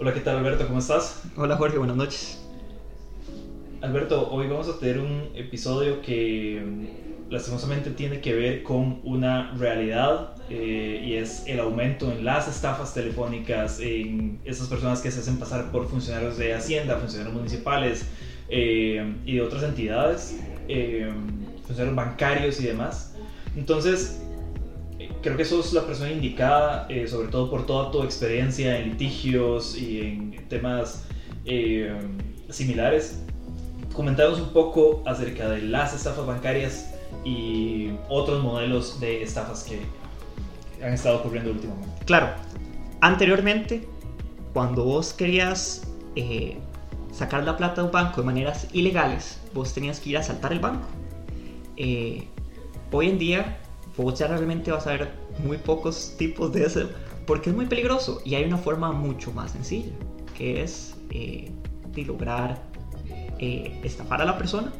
Hola, ¿qué tal Alberto? ¿Cómo estás? Hola Jorge, buenas noches. Alberto, hoy vamos a tener un episodio que mm, lastimosamente tiene que ver con una realidad eh, y es el aumento en las estafas telefónicas, en esas personas que se hacen pasar por funcionarios de Hacienda, funcionarios municipales eh, y de otras entidades, eh, funcionarios bancarios y demás. Entonces, creo que sos la persona indicada, eh, sobre todo por toda tu experiencia en litigios y en temas eh, similares. Comentaros un poco acerca de las estafas bancarias y otros modelos de estafas que han estado ocurriendo últimamente. Claro, anteriormente, cuando vos querías eh, sacar la plata de un banco de maneras ilegales, vos tenías que ir a saltar el banco. Eh, hoy en día, vos ya realmente vas a ver muy pocos tipos de eso, porque es muy peligroso y hay una forma mucho más sencilla, que es eh, de lograr eh, estafar a la persona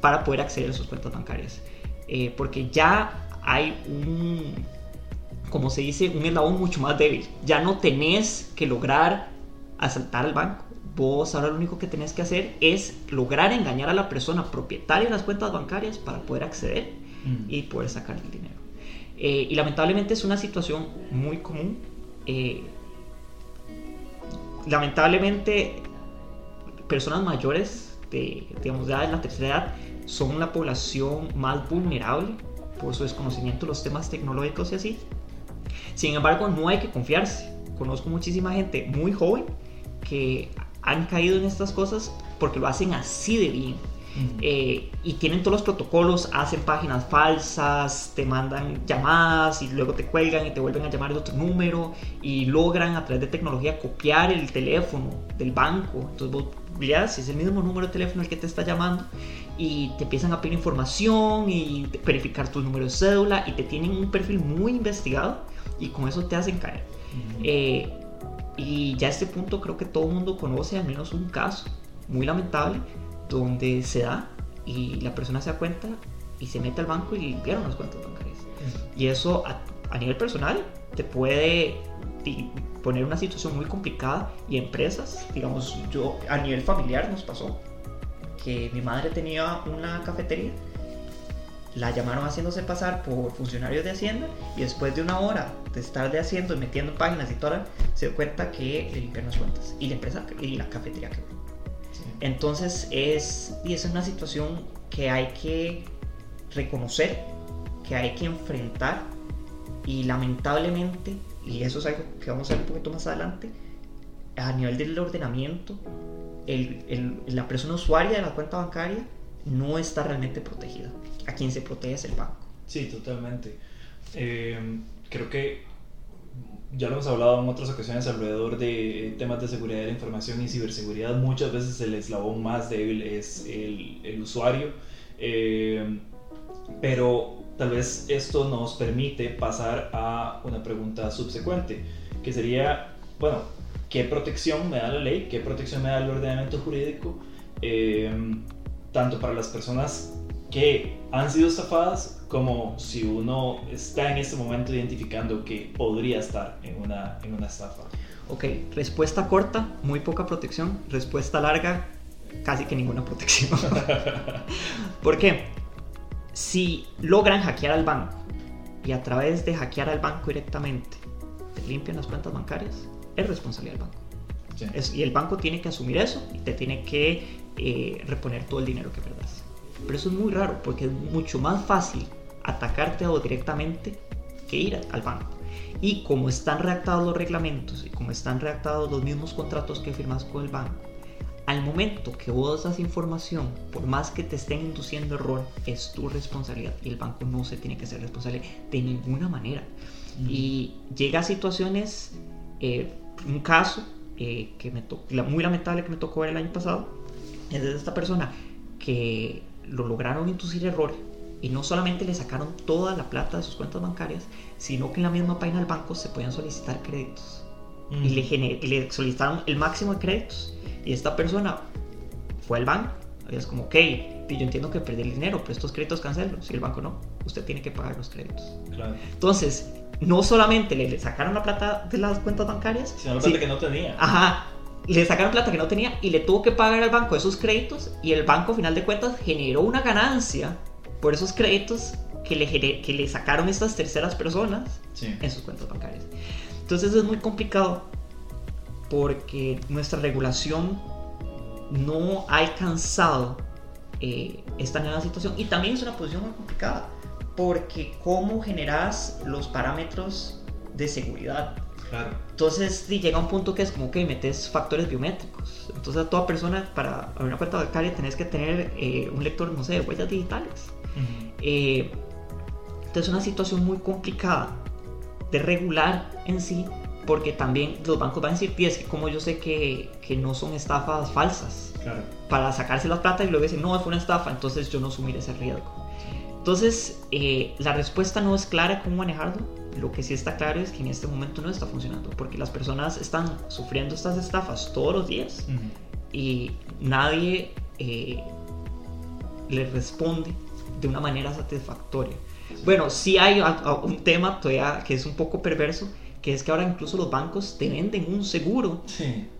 para poder acceder a sus cuentas bancarias. Eh, porque ya hay un, como se dice, un eslabón mucho más débil. Ya no tenés que lograr asaltar al banco. Vos ahora lo único que tenés que hacer es lograr engañar a la persona propietaria de las cuentas bancarias para poder acceder Mm. y poder sacar el dinero. Eh, y lamentablemente es una situación muy común. Eh, lamentablemente, personas mayores de, digamos, ya de la tercera edad son la población más vulnerable por su desconocimiento de los temas tecnológicos y así. Sin embargo, no hay que confiarse. Conozco muchísima gente muy joven que han caído en estas cosas porque lo hacen así de bien. Eh, y tienen todos los protocolos, hacen páginas falsas, te mandan llamadas y luego te cuelgan y te vuelven a llamar de otro número y logran a través de tecnología copiar el teléfono del banco. Entonces vos veas, es el mismo número de teléfono el que te está llamando y te empiezan a pedir información y verificar tu número de cédula y te tienen un perfil muy investigado y con eso te hacen caer. Eh, y ya a este punto creo que todo el mundo conoce al menos un caso muy lamentable donde se da y la persona se da cuenta y se mete al banco y limpiaron las cuentas bancarias. Y eso a, a nivel personal te puede poner una situación muy complicada y empresas, digamos, yo a nivel familiar nos pasó que mi madre tenía una cafetería, la llamaron haciéndose pasar por funcionarios de Hacienda y después de una hora de estar de haciendo y metiendo páginas y todo, se dio cuenta que le limpiaron las cuentas y la empresa y la cafetería quebró. Entonces es, y es una situación que hay que reconocer, que hay que enfrentar y lamentablemente, y eso es algo que vamos a ver un poquito más adelante, a nivel del ordenamiento, el- el- la persona usuaria de la cuenta bancaria no está realmente protegida. A quien se protege es el banco. Sí, totalmente. Eh, creo que ya lo hemos hablado en otras ocasiones alrededor de temas de seguridad de la información y ciberseguridad. Muchas veces el eslabón más débil es el, el usuario. Eh, pero tal vez esto nos permite pasar a una pregunta subsecuente, que sería, bueno, ¿qué protección me da la ley? ¿Qué protección me da el ordenamiento jurídico? Eh, tanto para las personas que han sido estafadas como si uno está en este momento identificando que podría estar en una, en una estafa. Ok, respuesta corta, muy poca protección. Respuesta larga, casi que ninguna protección. ¿Por qué? Si logran hackear al banco y a través de hackear al banco directamente te limpian las cuentas bancarias, es responsabilidad del banco. Sí. Es- y el banco tiene que asumir eso y te tiene que eh, reponer todo el dinero que perdas. Pero eso es muy raro porque es mucho más fácil atacarte a vos directamente que ir al banco. Y como están redactados los reglamentos y como están redactados los mismos contratos que firmas con el banco, al momento que vos das información, por más que te estén induciendo error, es tu responsabilidad y el banco no se tiene que ser responsable de ninguna manera. Y llega a situaciones, eh, un caso eh, que me la- muy lamentable que me tocó ver el año pasado, es de esta persona que lo lograron inducir error y no solamente le sacaron toda la plata de sus cuentas bancarias, sino que en la misma página del banco se podían solicitar créditos. Mm. Y le, y le solicitaron el máximo de créditos. Y esta persona fue al banco. Y es como, ok, yo entiendo que perdí el dinero, pero estos créditos cancelos. Y el banco no, usted tiene que pagar los créditos. Claro. Entonces, no solamente le, sacaron la plata de las cuentas bancarias, Sino la sí- plata que no tenía. Ajá, le sacaron plata que no tenía y le tuvo que pagar al banco esos créditos y el banco, a final de cuentas, generó una ganancia por esos créditos que le, que le sacaron estas terceras personas en sus cuentas bancarias. Entonces es muy complicado porque nuestra regulación no ha alcanzado eh, esta nueva situación y también es una posición muy complicada porque cómo generas los parámetros de seguridad. Claro. Entonces llega un punto que es como que metes factores biométricos. Entonces a toda persona para abrir una cuenta bancaria tenés que tener eh, un lector, no sé, de huellas digitales. Eh, entonces es una situación muy complicada de regular en sí porque también los bancos van a decir, es que como yo sé que, que no son estafas falsas, claro. para sacarse la plata y luego decir, no, fue una estafa, entonces yo no asumir ese riesgo. Entonces, eh, la respuesta no es clara cómo manejarlo. Lo que sí está claro es que en este momento no está funcionando, porque las personas están sufriendo estas estafas todos los días y nadie eh, le responde de una manera satisfactoria. Bueno, sí hay un tema todavía que es un poco perverso, que es que ahora incluso los bancos te venden un seguro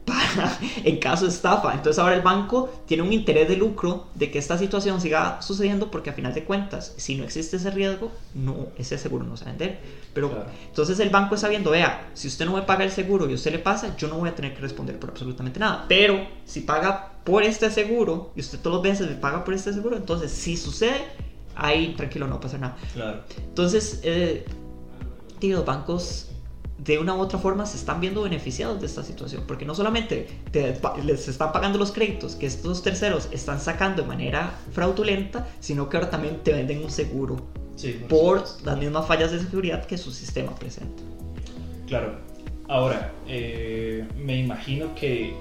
para, en caso de estafa. Entonces ahora el banco tiene un interés de lucro de que esta situación siga sucediendo porque a final de cuentas, si no existe ese riesgo, no, ese seguro no se va a vender. Pero entonces el banco está viendo, vea, si usted no me paga el seguro y usted le pasa, yo no voy a tener que responder por absolutamente nada. Pero si paga por este seguro y usted todos los meses me paga por este seguro, entonces si sucede, ahí tranquilo, no pasa nada. Entonces, eh, los bancos de una u otra forma se están viendo beneficiados de esta situación, porque no solamente les están pagando los créditos que estos terceros están sacando de manera fraudulenta, sino que ahora también te venden un seguro por, las mismas fallas de seguridad que su sistema presenta. Claro. Ahora, eh, me imagino que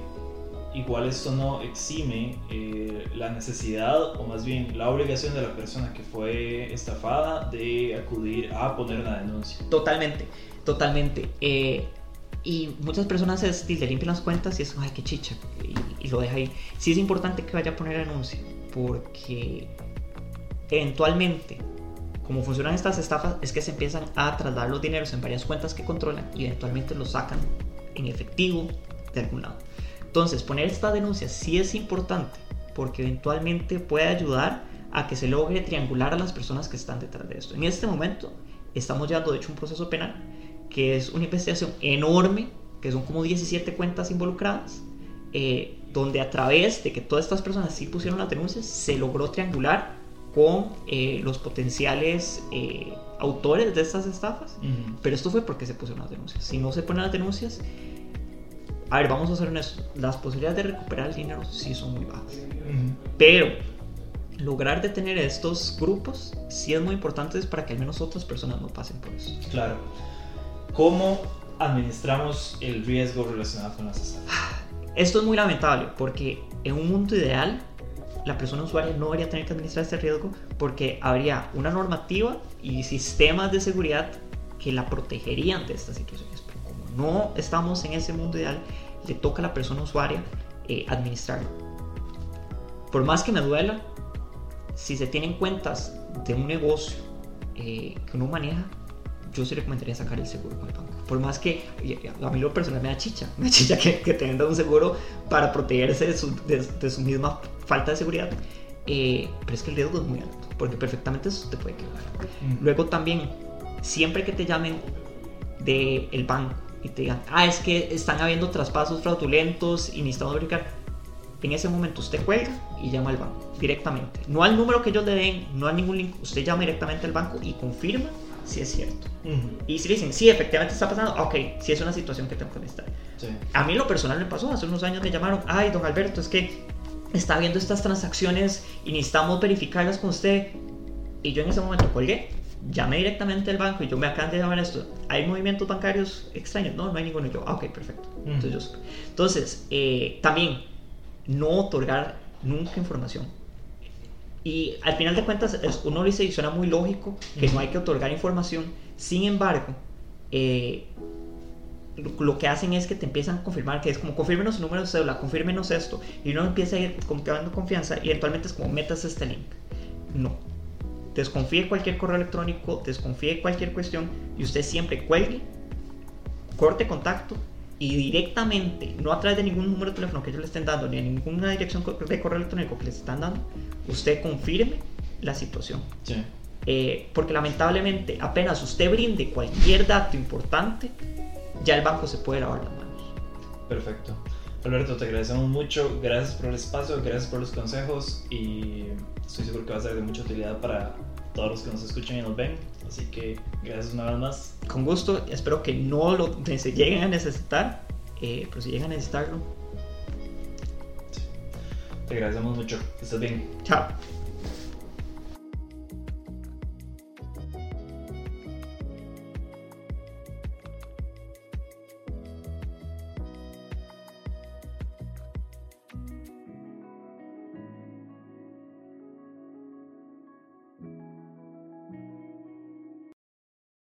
igual esto no exime eh, la necesidad o más bien la obligación de la persona que fue estafada de acudir a poner una denuncia. Totalmente. Totalmente. Eh, y muchas personas se, limpian las cuentas y es, ay, qué chicha, y, lo deja ahí. Sí es importante que vaya a poner anuncio, porque eventualmente, como funcionan estas estafas, es que se empiezan a trasladar los dineros en varias cuentas que controlan y eventualmente los sacan en efectivo de algún lado. Entonces, poner esta denuncia sí es importante, porque eventualmente puede ayudar a que se logre triangular a las personas que están detrás de esto. En este momento, estamos llevando de hecho un proceso penal que es una investigación enorme, que son como 17 cuentas involucradas, eh, donde a través de que todas estas personas sí pusieron las denuncias, se logró triangular con eh, los potenciales eh, autores de estas estafas. Pero esto fue porque se pusieron las denuncias. Si no se ponen las denuncias, a ver, vamos a hacer eso. Las posibilidades de recuperar el dinero sí son muy bajas. Pero lograr detener estos grupos sí es muy importante para que al menos otras personas no pasen por eso. Claro. ¿Cómo administramos el riesgo relacionado con las estafas? Esto es muy lamentable porque en un mundo ideal la persona usuaria no debería tener que administrar este riesgo porque habría una normativa y sistemas de seguridad que la protegerían de estas situaciones. Pero como no estamos en ese mundo ideal, le toca a la persona usuaria eh, administrarlo. Por más que me duela, si se tienen cuentas de un negocio eh, que uno maneja, yo sí recomendaría sacar el seguro con el banco. Por más que a mí lo personal me da chicha, me da chicha que, que tengan un seguro para protegerse de su, de, su misma falta de seguridad. Eh, pero es que el riesgo es muy alto, porque perfectamente eso te puede quedar. Mm. Luego también, siempre que te llamen del el banco y te digan, ah, es que están habiendo traspasos fraudulentos y necesitamos verificar, en ese momento usted cuelga y llama al banco directamente. No al número que ellos le den, no a ningún link, usted llama directamente al banco y confirma si es cierto. Y si dicen, sí, efectivamente está pasando, ok, si es una situación que tengo que estar. A mí lo personal me pasó, hace unos años me llamaron, ay, don Alberto, es que está viendo estas transacciones y necesitamos verificarlas con usted. Y yo en ese momento colgué, llamé directamente al banco y yo me acaban de llamar esto. ¿Hay movimientos bancarios extraños? No, no hay ninguno. yo, ah, ok, perfecto. Entonces, entonces eh, también no otorgar nunca información y al final de cuentas, uno dice y suena muy lógico que no hay que otorgar información. Sin embargo, eh, lo, que hacen es que te empiezan a confirmar que es como confirmenos su número de cédula, confirmenos esto. Y uno empieza a ir dando confianza y eventualmente es como metas este link. No. Desconfíe cualquier correo electrónico, desconfíe cualquier cuestión y usted siempre cuelgue, corte contacto y directamente, no a través de ningún número de teléfono que ellos le estén dando, ni a ninguna dirección de correo electrónico que les están dando, usted confirme la situación. Sí. Eh, porque lamentablemente apenas usted brinde cualquier dato importante, ya el banco se puede lavar las manos. Perfecto. Alberto, te agradecemos mucho. Gracias por el espacio, gracias por los consejos y estoy seguro que va a ser de mucha utilidad para todos los que nos escuchan y nos ven. Así que gracias una vez más. Con gusto, espero que no lo se lleguen a necesitar, eh, pero si llegan a necesitarlo. Te agradecemos mucho. Que estés bien. Chao.